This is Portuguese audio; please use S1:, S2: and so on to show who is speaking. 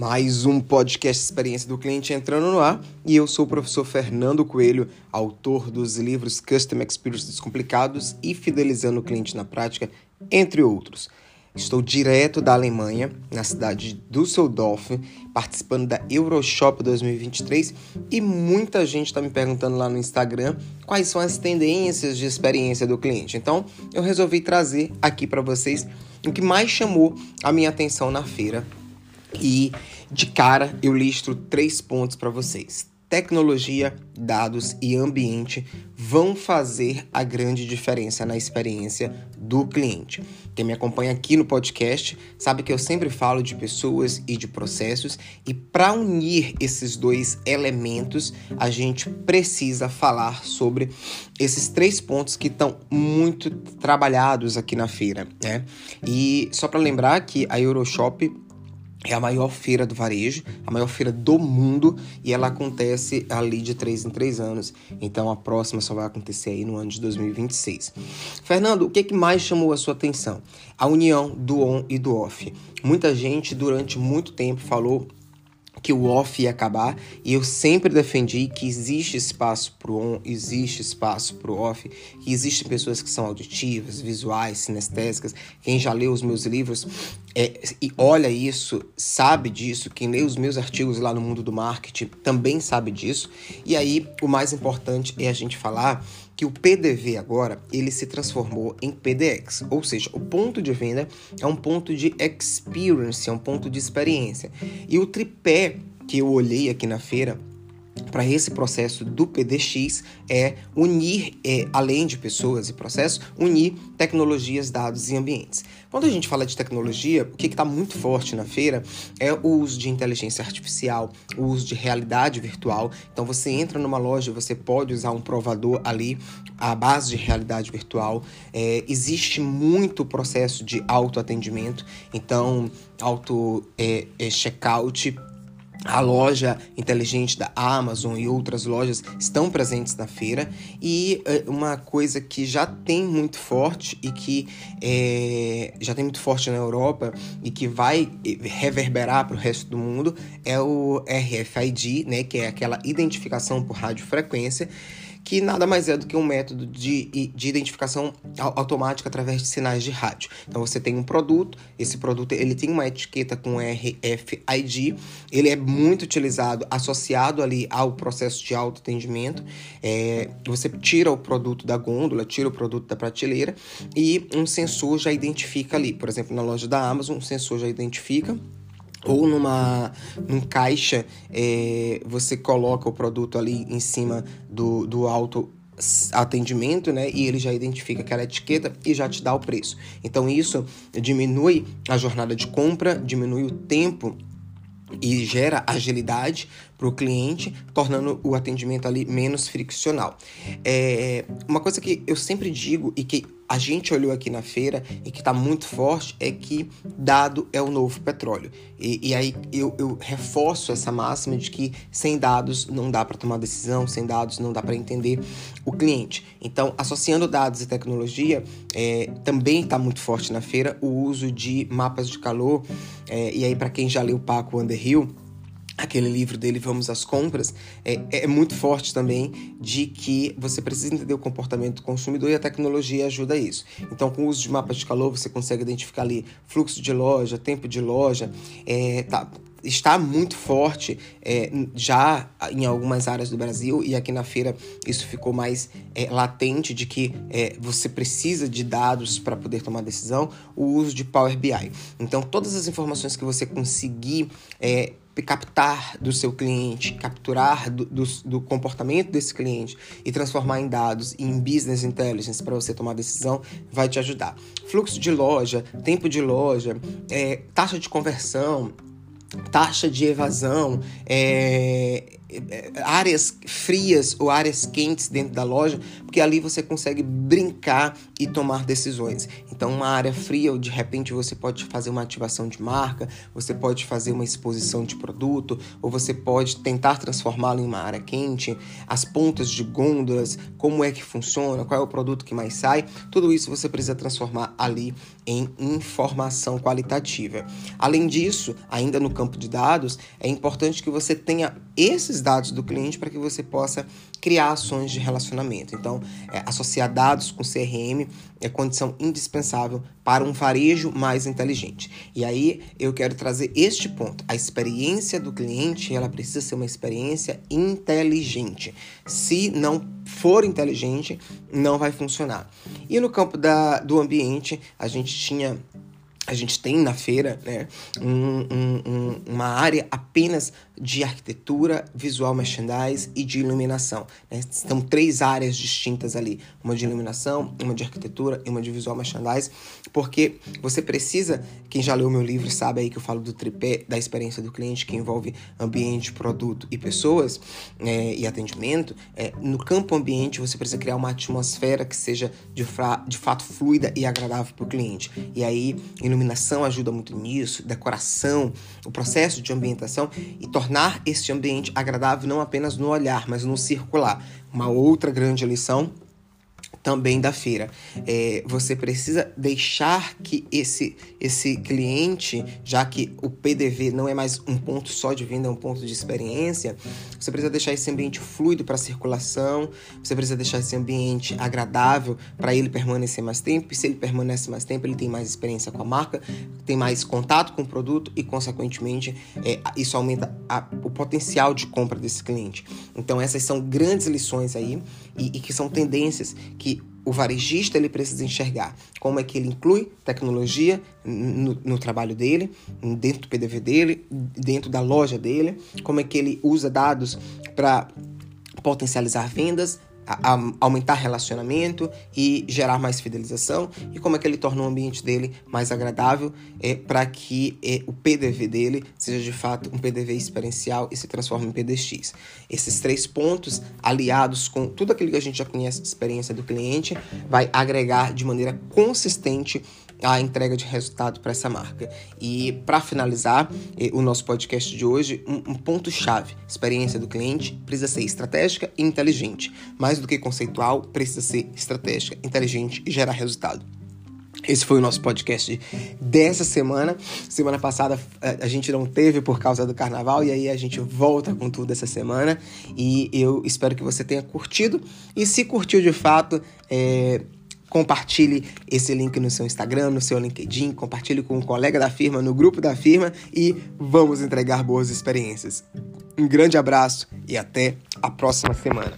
S1: Mais um podcast Experiência do Cliente entrando no ar e eu sou o professor Fernando Coelho, autor dos livros Custom Experience Descomplicados e Fidelizando o Cliente na Prática, entre outros. Estou direto da Alemanha, na cidade de Düsseldorf, participando da Euroshop 2023 e muita gente está me perguntando lá no Instagram quais são as tendências de experiência do cliente. Então, eu resolvi trazer aqui para vocês o que mais chamou a minha atenção na feira e de cara eu listo três pontos para vocês. Tecnologia, dados e ambiente vão fazer a grande diferença na experiência do cliente. Quem me acompanha aqui no podcast sabe que eu sempre falo de pessoas e de processos, e para unir esses dois elementos, a gente precisa falar sobre esses três pontos que estão muito trabalhados aqui na feira. Né? E só para lembrar que a Euroshop é a maior feira do varejo, a maior feira do mundo e ela acontece ali de três em três anos. Então a próxima só vai acontecer aí no ano de 2026. Fernando, o que, que mais chamou a sua atenção? A união do on e do off. Muita gente durante muito tempo falou que o off ia acabar e eu sempre defendi que existe espaço para o on, existe espaço para o off, que existem pessoas que são auditivas, visuais, sinestésicas. Quem já leu os meus livros é, e olha isso, sabe disso. Quem lê os meus artigos lá no mundo do marketing também sabe disso. E aí, o mais importante é a gente falar que o PDV agora ele se transformou em PDX, ou seja, o ponto de venda é um ponto de experience, é um ponto de experiência. E o tripé que eu olhei aqui na feira para esse processo do PDX é unir, é, além de pessoas e processos, unir tecnologias, dados e ambientes. Quando a gente fala de tecnologia, o que está muito forte na feira é o uso de inteligência artificial, o uso de realidade virtual. Então você entra numa loja, você pode usar um provador ali à base de realidade virtual. É, existe muito processo de autoatendimento, então auto é, é a loja inteligente da Amazon e outras lojas estão presentes na feira. E é, uma coisa que já tem muito forte e que é, já tem muito forte na Europa e que vai reverberar para o resto do mundo é o RFID, né, que é aquela identificação por radiofrequência que nada mais é do que um método de, de identificação automática através de sinais de rádio. Então você tem um produto, esse produto ele tem uma etiqueta com RFID, ele é muito utilizado associado ali ao processo de autoatendimento. É, você tira o produto da gôndola, tira o produto da prateleira e um sensor já identifica ali. Por exemplo, na loja da Amazon, um sensor já identifica ou numa num caixa é, você coloca o produto ali em cima do, do auto atendimento, né? E ele já identifica aquela etiqueta e já te dá o preço. Então isso diminui a jornada de compra, diminui o tempo e gera agilidade para o cliente, tornando o atendimento ali menos friccional. É, uma coisa que eu sempre digo e que a gente olhou aqui na feira e que está muito forte é que dado é o novo petróleo. E, e aí eu, eu, reforço essa máxima de que sem dados não dá para tomar decisão, sem dados não dá para entender o cliente. Então, associando dados e tecnologia, é, também está muito forte na feira o uso de mapas de calor. É, e aí, para quem já leu Paco Underhill, aquele livro dele, Vamos às Compras, é, é, muito forte também de que você precisa entender o comportamento do consumidor e a tecnologia ajuda isso. Então, com o uso de mapas de calor, você consegue identificar ali fluxo de loja, tempo de loja, é, tá, está muito forte é, já em algumas áreas do Brasil e aqui na feira isso ficou mais é, latente de que é, você precisa de dados para poder tomar decisão, o uso de Power BI. Então, todas as informações que você conseguir é, captar do seu cliente, capturar do, do, do, comportamento desse cliente e transformar em dados e em business intelligence para você tomar decisão, vai te ajudar. Fluxo de loja, tempo de loja, é, taxa de conversão, taxa de evasão, é, é, áreas frias ou áreas quentes dentro da loja, porque ali você consegue brincar e tomar decisões. Então, uma área fria, de repente você pode fazer uma ativação de marca, você pode fazer uma exposição de produto, ou você pode tentar transformá-lo em uma área quente, as pontas de gôndolas, como é que funciona, qual é o produto que mais sai, tudo isso você precisa transformar ali em informação qualitativa. Além disso, ainda no campo de dados, é importante que você tenha esses dados do cliente para que você possa criar ações de relacionamento. Então, é, associar dados com CRM é condição indispensável para um varejo mais inteligente. E aí eu quero trazer este ponto. A experiência do cliente, ela precisa ser uma experiência inteligente. Se não for inteligente, não vai funcionar. E no campo da, do ambiente, a gente tinha a gente tem na feira né, um, um, uma área apenas de arquitetura, visual merchandise e de iluminação. Né? São três áreas distintas ali: uma de iluminação, uma de arquitetura e uma de visual merchandise, porque você precisa. Quem já leu meu livro sabe aí que eu falo do tripé da experiência do cliente, que envolve ambiente, produto e pessoas é, e atendimento. É, no campo ambiente, você precisa criar uma atmosfera que seja de, de fato fluida e agradável para o cliente. E aí, iluminação ajuda muito nisso, decoração, o processo de ambientação e tornar este ambiente agradável não apenas no olhar, mas no circular. Uma outra grande lição também da feira. É, você precisa deixar que esse, esse cliente, já que o PDV não é mais um ponto só de venda, é um ponto de experiência, você precisa deixar esse ambiente fluido para circulação, você precisa deixar esse ambiente agradável para ele permanecer mais tempo, e se ele permanece mais tempo, ele tem mais experiência com a marca, tem mais contato com o produto e, consequentemente, é, isso aumenta a, o potencial de compra desse cliente. Então, essas são grandes lições aí e, e que são tendências que o varejista ele precisa enxergar como é que ele inclui tecnologia no, no, trabalho dele, dentro do PDV dele, dentro da loja dele, como é que ele usa dados para potencializar vendas, a, aumentar relacionamento e gerar mais fidelização e como é que ele torna o ambiente dele mais agradável é, para que é, o PDV dele seja de fato um PDV experiencial e se transforme em PDX. Esses três pontos, aliados com tudo aquilo que a gente já conhece de experiência do cliente, vai agregar de maneira consistente a entrega de resultado para essa marca. E para finalizar eh, o nosso podcast de hoje, um, um ponto-chave: experiência do cliente precisa ser estratégica e inteligente. Mais do que conceitual, precisa ser estratégica, inteligente e gerar resultado. Esse foi o nosso podcast dessa semana. Semana passada eh, a gente não teve por causa do carnaval e aí a gente volta com tudo essa semana. E eu espero que você tenha curtido. E se curtiu de fato, é, Compartilhe esse link no seu Instagram, no seu LinkedIn, compartilhe com um colega da firma, no grupo da firma e vamos entregar boas experiências. Um grande abraço e até a próxima semana.